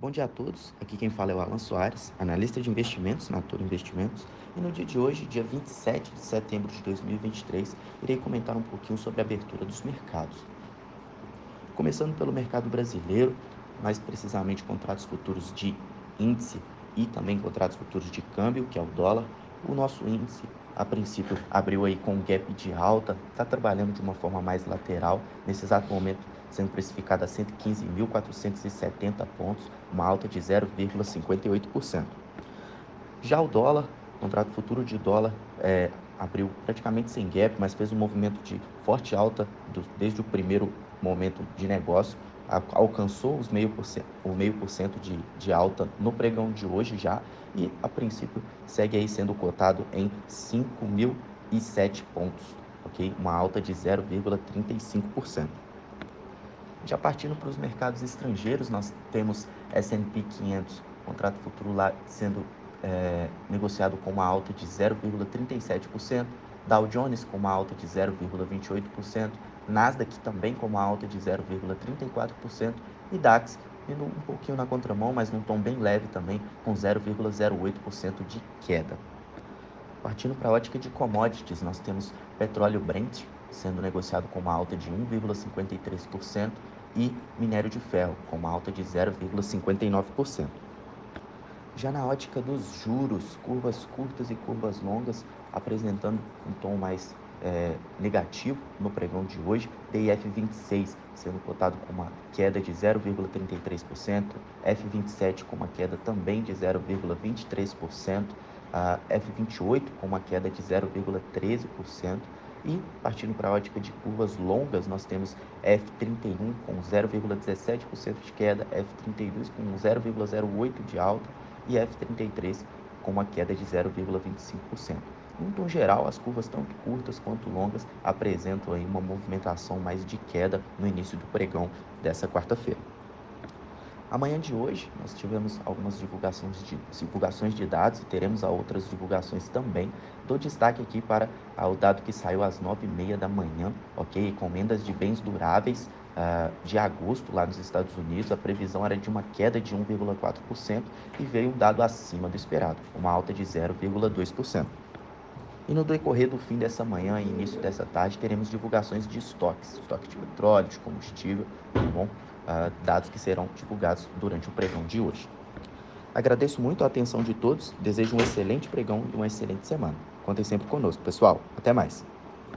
Bom dia a todos, aqui quem fala é o Alan Soares, analista de investimentos na Toro Investimentos, e no dia de hoje, dia 27 de setembro de 2023, irei comentar um pouquinho sobre a abertura dos mercados. Começando pelo mercado brasileiro, mais precisamente contratos futuros de índice e também contratos futuros de câmbio, que é o dólar, o nosso índice a princípio abriu aí com um gap de alta, está trabalhando de uma forma mais lateral, nesse exato momento sendo precificado a 115.470 pontos, uma alta de 0,58%. Já o dólar, contrato futuro de dólar, é, abriu praticamente sem gap, mas fez um movimento de forte alta do, desde o primeiro momento de negócio, alcançou os meio por cento, o meio por cento de, de alta no pregão de hoje já e a princípio segue aí sendo cotado em 5.007 pontos, ok? Uma alta de 0,35%. Já partindo para os mercados estrangeiros, nós temos S&P 500, contrato futuro lá sendo é, negociado com uma alta de 0,37%, Dow Jones com uma alta de 0,28%, Nasdaq também com uma alta de 0,34% e DAX indo um pouquinho na contramão, mas num tom bem leve também, com 0,08% de queda. Partindo para a ótica de commodities, nós temos petróleo Brent sendo negociado com uma alta de 1,53% e minério de ferro com uma alta de 0,59%. Já na ótica dos juros, curvas curtas e curvas longas apresentando um tom mais é, negativo no pregão de hoje, DIF 26 sendo cotado com uma queda de 0,33%, F27 com uma queda também de 0,23%, a F28 com uma queda de 0,13%, e partindo para a ótica de curvas longas, nós temos F31 com 0,17% de queda, F32 com 0,08% de alta e F33 com uma queda de 0,25%. Em tom geral, as curvas tanto curtas quanto longas apresentam aí uma movimentação mais de queda no início do pregão dessa quarta-feira. Amanhã de hoje nós tivemos algumas divulgações de, divulgações de dados e teremos outras divulgações também. Dou destaque aqui para ah, o dado que saiu às 9h30 da manhã, ok? Encomendas de bens duráveis uh, de agosto lá nos Estados Unidos. A previsão era de uma queda de 1,4% e veio um dado acima do esperado, uma alta de 0,2%. E no decorrer do fim dessa manhã e início dessa tarde, teremos divulgações de estoques, estoque de petróleo, de combustível, tá bom? Uh, dados que serão divulgados durante o pregão de hoje. Agradeço muito a atenção de todos, desejo um excelente pregão e uma excelente semana. Contem sempre conosco, pessoal. Até mais.